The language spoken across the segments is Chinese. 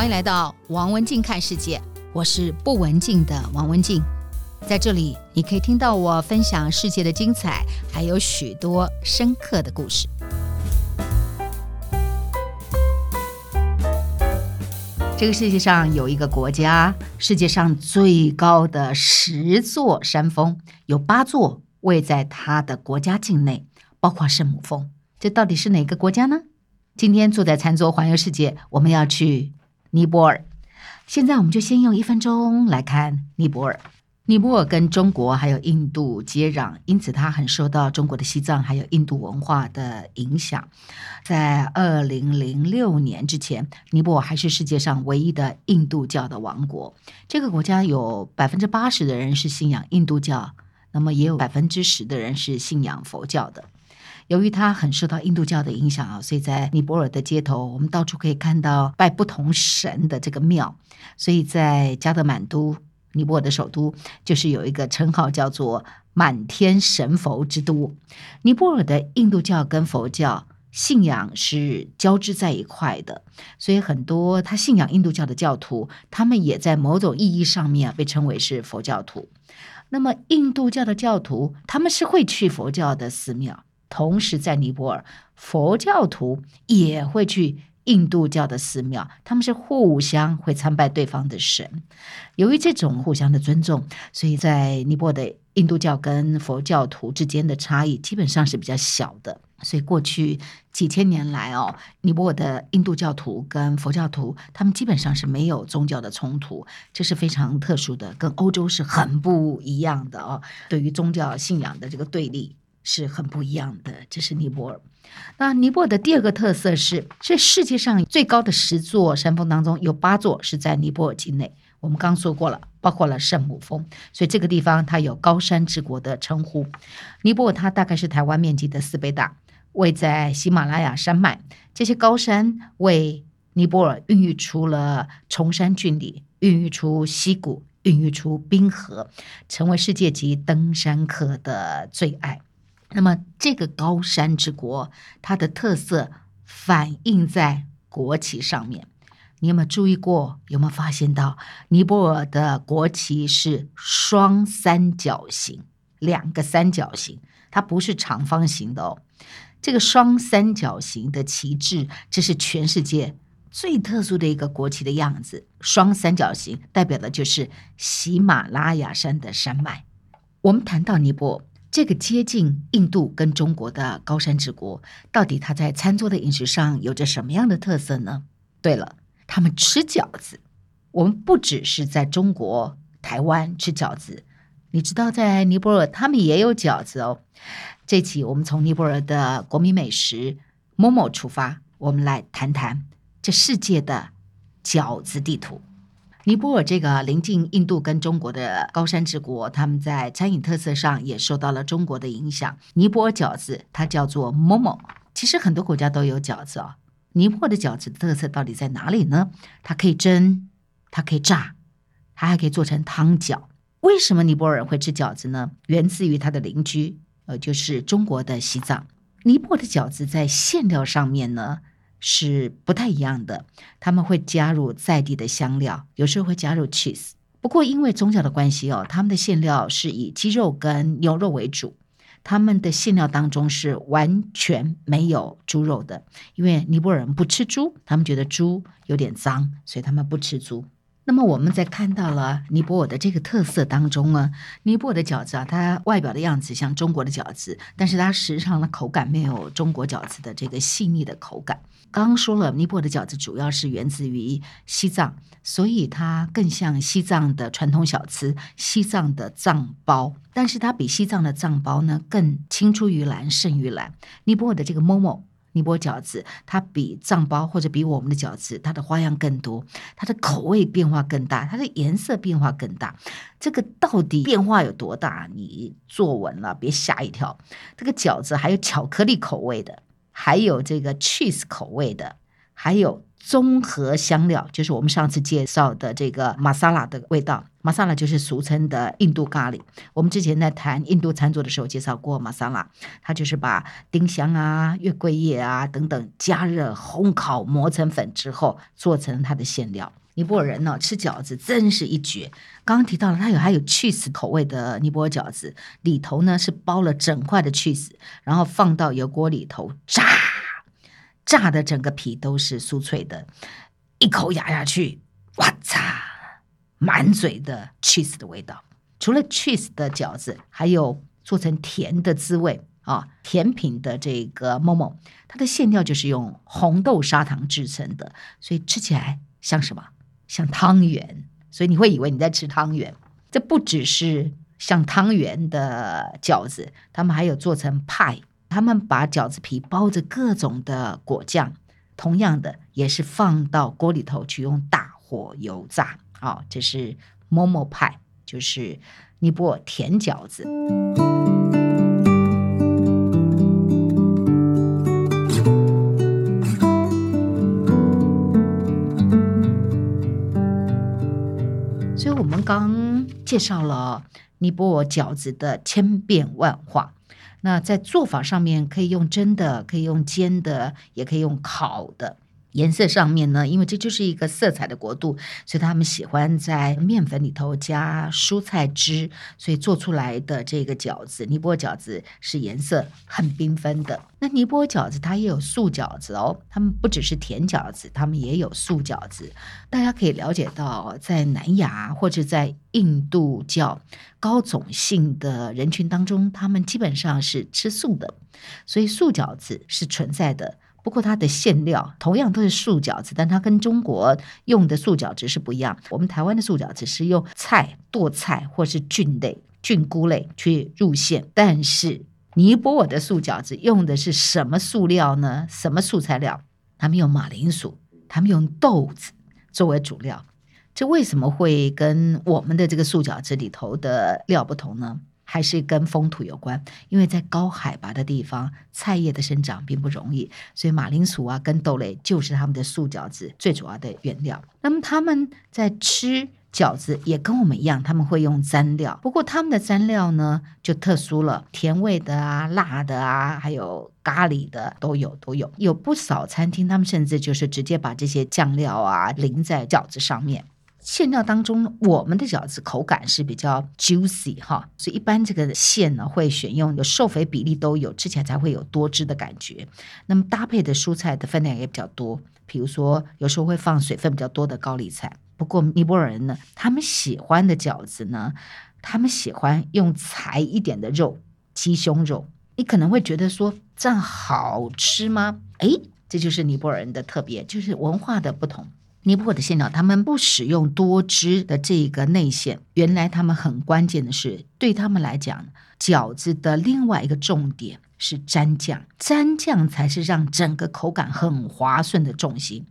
欢迎来到王文静看世界，我是不文静的王文静，在这里你可以听到我分享世界的精彩，还有许多深刻的故事。这个世界上有一个国家，世界上最高的十座山峰，有八座位在它的国家境内，包括圣母峰。这到底是哪个国家呢？今天坐在餐桌环游世界，我们要去尼泊尔。现在我们就先用一分钟来看尼泊尔。尼泊尔跟中国还有印度接壤，因此它很受到中国的西藏还有印度文化的影响。在二零零六年之前，尼泊尔还是世界上唯一的印度教的王国。这个国家有百分之八十的人是信仰印度教，那么也有百分之十的人是信仰佛教的。由于它很受到印度教的影响啊，所以在尼泊尔的街头，我们到处可以看到拜不同神的这个庙。所以在加德满都。尼泊尔的首都就是有一个称号叫做“满天神佛之都”。尼泊尔的印度教跟佛教信仰是交织在一块的，所以很多他信仰印度教的教徒，他们也在某种意义上面被称为是佛教徒。那么印度教的教徒，他们是会去佛教的寺庙，同时在尼泊尔，佛教徒也会去。印度教的寺庙，他们是互相会参拜对方的神。由于这种互相的尊重，所以在尼泊尔的印度教跟佛教徒之间的差异基本上是比较小的。所以过去几千年来哦，尼泊尔的印度教徒跟佛教徒，他们基本上是没有宗教的冲突，这是非常特殊的，跟欧洲是很不一样的哦。对于宗教信仰的这个对立是很不一样的。这是尼泊尔。那尼泊尔的第二个特色是，这世界上最高的十座山峰当中，有八座是在尼泊尔境内。我们刚说过了，包括了圣母峰，所以这个地方它有高山之国的称呼。尼泊尔它大概是台湾面积的四倍大，位在喜马拉雅山脉，这些高山为尼泊尔孕育出了崇山峻岭，孕育出溪谷，孕育出冰河，成为世界级登山客的最爱。那么，这个高山之国，它的特色反映在国旗上面。你有没有注意过？有没有发现到尼泊尔的国旗是双三角形，两个三角形，它不是长方形的哦。这个双三角形的旗帜，这是全世界最特殊的一个国旗的样子。双三角形代表的就是喜马拉雅山的山脉。我们谈到尼泊尔。这个接近印度跟中国的高山之国，到底它在餐桌的饮食上有着什么样的特色呢？对了，他们吃饺子。我们不只是在中国台湾吃饺子，你知道在尼泊尔他们也有饺子哦。这期我们从尼泊尔的国民美食 Momo 出发，我们来谈谈这世界的饺子地图。尼泊尔这个临近印度跟中国的高山之国，他们在餐饮特色上也受到了中国的影响。尼泊尔饺子它叫做 Momo，其实很多国家都有饺子哦。尼泊尔的饺子的特色到底在哪里呢？它可以蒸，它可以炸，它还可以做成汤饺。为什么尼泊尔人会吃饺子呢？源自于它的邻居，呃，就是中国的西藏。尼泊尔的饺子在馅料上面呢，是不太一样的，他们会加入在地的香料，有时候会加入 cheese。不过因为宗教的关系哦，他们的馅料是以鸡肉跟牛肉为主，他们的馅料当中是完全没有猪肉的，因为尼泊尔人不吃猪，他们觉得猪有点脏，所以他们不吃猪。那么我们在看到了尼泊尔的这个特色当中呢，尼泊尔的饺子啊，它外表的样子像中国的饺子，但是它实际上的口感没有中国饺子的这个细腻的口感。刚刚说了，尼泊尔的饺子主要是源自于西藏，所以它更像西藏的传统小吃——西藏的藏包。但是它比西藏的藏包呢更青出于蓝胜于蓝。尼泊尔的这个 Momo。尼泊尔饺子，它比藏包或者比我们的饺子，它的花样更多，它的口味变化更大，它的颜色变化更大。这个到底变化有多大？你坐稳了，别吓一跳。这个饺子还有巧克力口味的，还有这个 cheese 口味的，还有综合香料，就是我们上次介绍的这个玛莎拉的味道。玛莎拉就是俗称的印度咖喱。我们之前在谈印度餐桌的时候介绍过玛莎拉，它就是把丁香啊、月桂叶啊等等加热、烘烤、磨成粉之后做成它的馅料。尼泊尔人呢吃饺子真是一绝。刚刚提到了，它有还有 cheese 口味的尼泊尔饺子，里头呢是包了整块的 cheese，然后放到油锅里头炸，炸的整个皮都是酥脆的，一口咬下去，哇擦，满嘴的 cheese 的味道。除了 cheese 的饺子，还有做成甜的滋味啊，甜品的这个 momo，它的馅料就是用红豆砂糖制成的，所以吃起来像什么？像汤圆，所以你会以为你在吃汤圆。这不只是像汤圆的饺子，他们还有做成派。他们把饺子皮包着各种的果酱，同样的也是放到锅里头去用大火油炸。好、这是 momo 派，就是尼泊尔甜饺子。所以我们刚介绍了尼泊尔饺子的千变万化，那在做法上面可以用蒸的，可以用煎的，也可以用烤的。颜色上面呢，因为这就是一个色彩的国度，所以他们喜欢在面粉里头加蔬菜汁，所以做出来的这个饺子，尼泊尔饺子是颜色很缤纷的。那尼泊尔饺子它也有素饺子哦，他们不只是甜饺子，他们也有素饺子。大家可以了解到，在南亚或者在印度教高种姓的人群当中，他们基本上是吃素的，所以素饺子是存在的。不过它的馅料同样都是素饺子，但它跟中国用的素饺子是不一样。我们台湾的素饺子是用菜剁菜或是菌类、菌菇类去入馅，但是尼泊尔的素饺子用的是什么素料呢？什么素材料？他们用马铃薯，他们用豆子作为主料。这为什么会跟我们的这个素饺子里头的料不同呢？还是跟风土有关，因为在高海拔的地方，菜叶的生长并不容易，所以马铃薯啊跟豆类就是他们的素饺子最主要的原料。那么他们在吃饺子也跟我们一样，他们会用蘸料，不过他们的蘸料呢就特殊了，甜味的啊、辣的啊，还有咖喱的都有都有。有不少餐厅他们甚至就是直接把这些酱料啊淋在饺子上面。馅料当中，我们的饺子口感是比较 juicy 哈，所以一般这个馅呢会选用有瘦肥比例都有，吃起来才会有多汁的感觉。那么搭配的蔬菜的分量也比较多，比如说有时候会放水分比较多的高丽菜。不过尼泊尔人呢，他们喜欢的饺子呢，他们喜欢用柴一点的肉，鸡胸肉。你可能会觉得说这样好吃吗？哎，这就是尼泊尔人的特别，就是文化的不同。尼泊尔的馅料，他们不使用多汁的这个内馅。原来他们很关键的是，对他们来讲，饺子的另外一个重点是蘸酱，蘸酱才是让整个口感很滑顺的重心。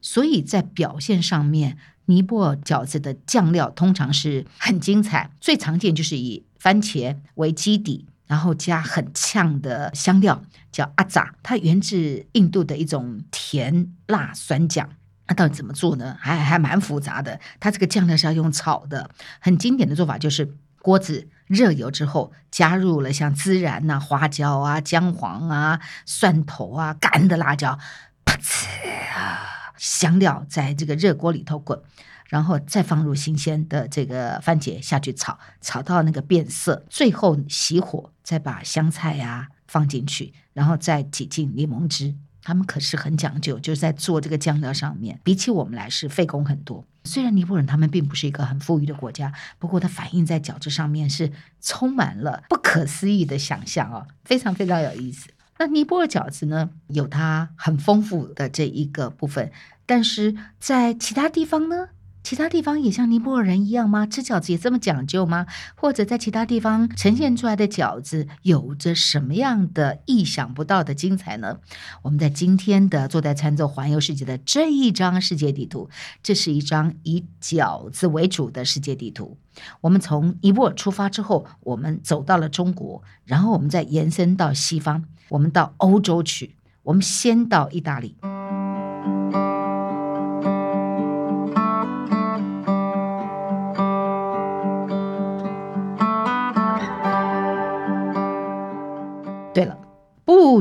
所以在表现上面，尼泊尔饺子的酱料通常是很精彩，最常见就是以番茄为基底，然后加很呛的香料，叫阿扎，它源自印度的一种甜辣酸酱。那到底怎么做呢？还还蛮复杂的。它这个酱料是要用炒的，很经典的做法就是锅子热油之后，加入了像孜然呐、花椒啊、姜黄啊、蒜头啊、干的辣椒，啪呲啊，香料在这个热锅里头滚，然后再放入新鲜的这个番茄下去炒，炒到那个变色，最后熄火，再把香菜呀、放进去，然后再挤进柠檬汁。他们可是很讲究，就是在做这个酱料上面，比起我们来是费工很多。虽然尼泊尔他们并不是一个很富裕的国家，不过它反映在饺子上面是充满了不可思议的想象哦，非常非常有意思。那尼泊尔饺子呢，有它很丰富的这一个部分，但是在其他地方呢？其他地方也像尼泊尔人一样吗？吃饺子也这么讲究吗？或者在其他地方呈现出来的饺子有着什么样的意想不到的精彩呢？我们在今天的坐在餐桌环游世界的这一张世界地图，这是一张以饺子为主的世界地图。我们从尼泊尔出发之后，我们走到了中国，然后我们再延伸到西方，我们到欧洲去。我们先到意大利。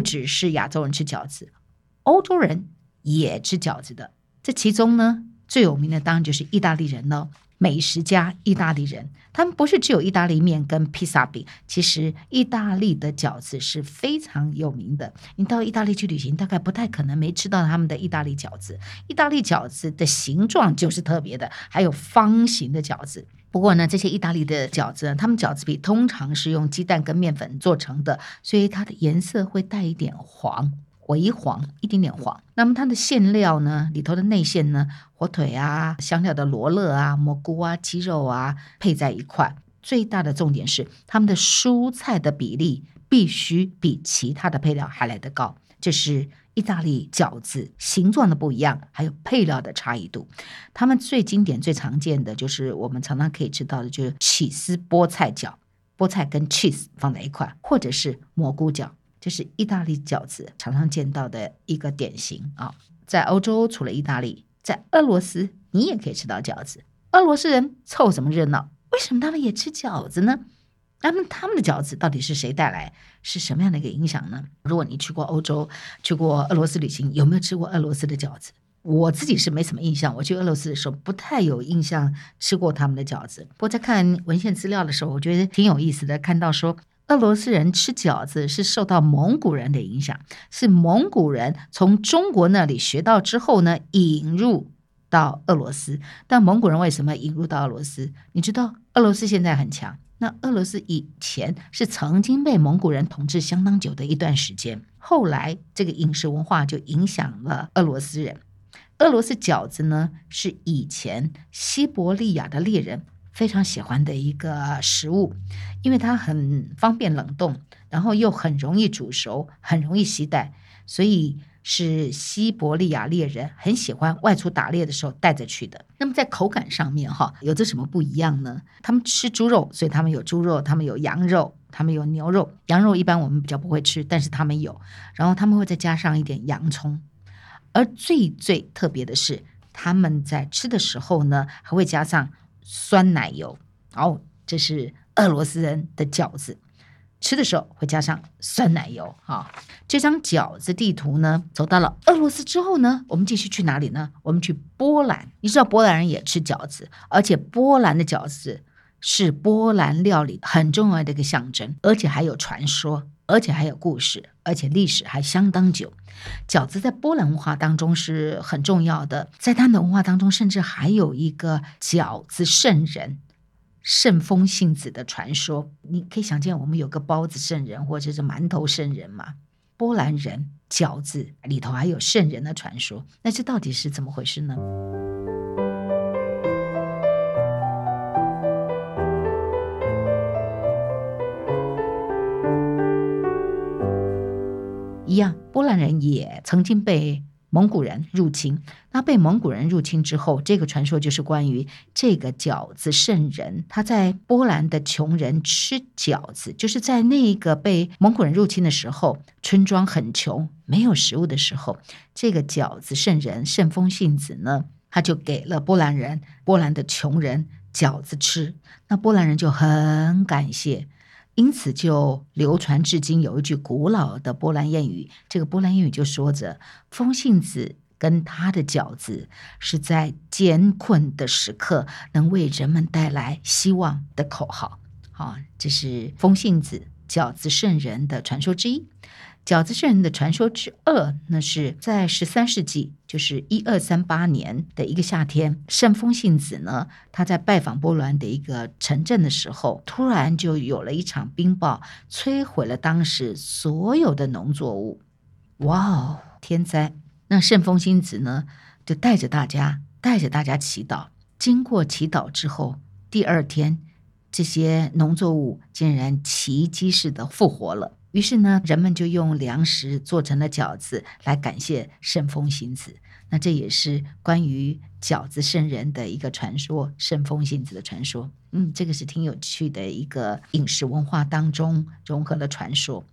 只是亚洲人吃饺子，欧洲人也吃饺子的。这其中呢，最有名的当然就是意大利人了。美食家意大利人，他们不是只有意大利面跟披萨饼，其实意大利的饺子是非常有名的。你到意大利去旅行，大概不太可能没吃到他们的意大利饺子。意大利饺子的形状就是特别的，还有方形的饺子。不过呢，这些意大利的饺子，他们饺子皮通常是用鸡蛋跟面粉做成的，所以它的颜色会带一点黄。微黄，一点点黄。那么它的馅料呢？里头的内馅呢？火腿啊，香料的罗勒啊，蘑菇啊，鸡肉啊，配在一块。最大的重点是，他们的蔬菜的比例必须比其他的配料还来得高。这是意大利饺子形状的不一样，还有配料的差异度。他们最经典、最常见的就是我们常常可以吃到的，就是起司菠菜饺，菠菜跟 cheese 放在一块，或者是蘑菇饺。这是意大利饺子常常见到的一个典型啊，在欧洲除了意大利，在俄罗斯你也可以吃到饺子。俄罗斯人凑什么热闹？为什么他们也吃饺子呢？那么他们的饺子到底是谁带来？是什么样的一个影响呢？如果你去过欧洲，去过俄罗斯旅行，有没有吃过俄罗斯的饺子？我自己是没什么印象，我去俄罗斯的时候不太有印象吃过他们的饺子。不过在看文献资料的时候，我觉得挺有意思的，看到说。俄罗斯人吃饺子是受到蒙古人的影响，是蒙古人从中国那里学到之后呢，引入到俄罗斯。但蒙古人为什么引入到俄罗斯？你知道，俄罗斯现在很强，那俄罗斯以前是曾经被蒙古人统治相当久的一段时间，后来这个饮食文化就影响了俄罗斯人。俄罗斯饺子呢，是以前西伯利亚的猎人。非常喜欢的一个食物，因为它很方便冷冻，然后又很容易煮熟，很容易携带，所以是西伯利亚猎人很喜欢外出打猎的时候带着去的。那么在口感上面，哈，有着什么不一样呢？他们吃猪肉，所以他们有猪肉，他们有羊肉，他们有牛肉。羊肉一般我们比较不会吃，但是他们有。然后他们会再加上一点洋葱，而最最特别的是，他们在吃的时候呢，还会加上。酸奶油，哦，这是俄罗斯人的饺子，吃的时候会加上酸奶油。哈、这张饺子地图呢，走到了俄罗斯之后呢，我们继续去哪里呢？我们去波兰。你知道波兰人也吃饺子，而且波兰的饺子是波兰料理很重要的一个象征，而且还有传说，而且还有故事，而且历史还相当久。饺子在波兰文化当中是很重要的，在他们的文化当中，甚至还有一个饺子圣人圣风信子的传说。你可以想见，我们有个包子圣人或者是馒头圣人嘛？波兰人饺子里头还有圣人的传说，那这到底是怎么回事呢？一样，波兰人也曾经被蒙古人入侵。那被蒙古人入侵之后，这个传说就是关于这个饺子圣人。他在波兰的穷人吃饺子，就是在那个被蒙古人入侵的时候，村庄很穷，没有食物的时候，这个饺子圣人圣风信子呢，他就给了波兰人、波兰的穷人饺子吃。那波兰人就很感谢。因此，就流传至今有一句古老的波兰谚语。这个波兰谚语就说着：“风信子跟他的饺子是在艰困的时刻能为人们带来希望的口号。”好，这是风信子饺子圣人的传说之一。饺子圣人的传说之二，那是在十三世纪，就是一二三八年的一个夏天，圣风信子呢，他在拜访波兰的一个城镇的时候，突然就有了一场冰雹，摧毁了当时所有的农作物。哇哦，天灾！那圣风信子呢，就带着大家，带着大家祈祷。经过祈祷之后，第二天，这些农作物竟然奇迹似的复活了。于是呢，人们就用粮食做成了饺子来感谢圣风信子。那这也是关于饺子圣人的一个传说，圣风信子的传说。嗯，这个是挺有趣的一个饮食文化当中融合了传说。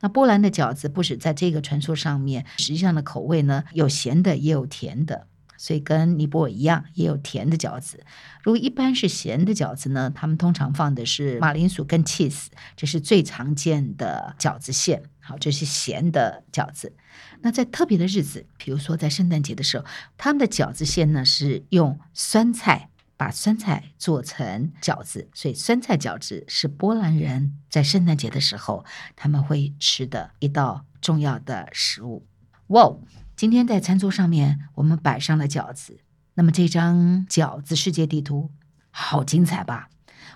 那波兰的饺子不止在这个传说上面，实际上的口味呢，有咸的也有甜的。所以跟尼泊尔一样，也有甜的饺子。如果一般是咸的饺子呢，他们通常放的是马铃薯跟 cheese，这是最常见的饺子馅。好，这是咸的饺子。那在特别的日子，比如说在圣诞节的时候，他们的饺子馅呢是用酸菜，把酸菜做成饺子，所以酸菜饺子是波兰人在圣诞节的时候他们会吃的一道重要的食物。哇，今天在餐桌上面我们摆上了饺子，那么这张饺子世界地图好精彩吧？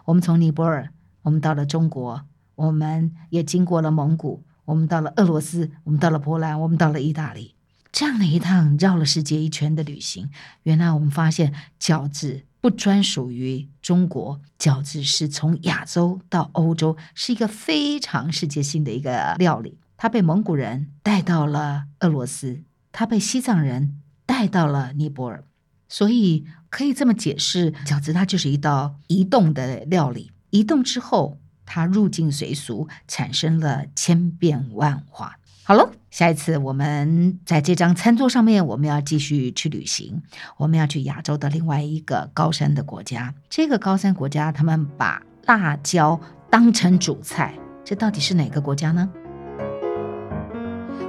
我们从尼泊尔，我们到了中国，我们也经过了蒙古。我们到了俄罗斯，我们到了波兰，我们到了意大利，这样的一趟绕了世界一圈的旅行，原来我们发现饺子不专属于中国，饺子是从亚洲到欧洲，是一个非常世界性的一个料理。它被蒙古人带到了俄罗斯，他被西藏人带到了尼泊尔，所以可以这么解释，饺子它就是一道移动的料理，移动之后。它入境随俗，产生了千变万化。好了，下一次我们在这张餐桌上面，我们要继续去旅行。我们要去亚洲的另外一个高山的国家。这个高山国家，他们把辣椒当成主菜，这到底是哪个国家呢？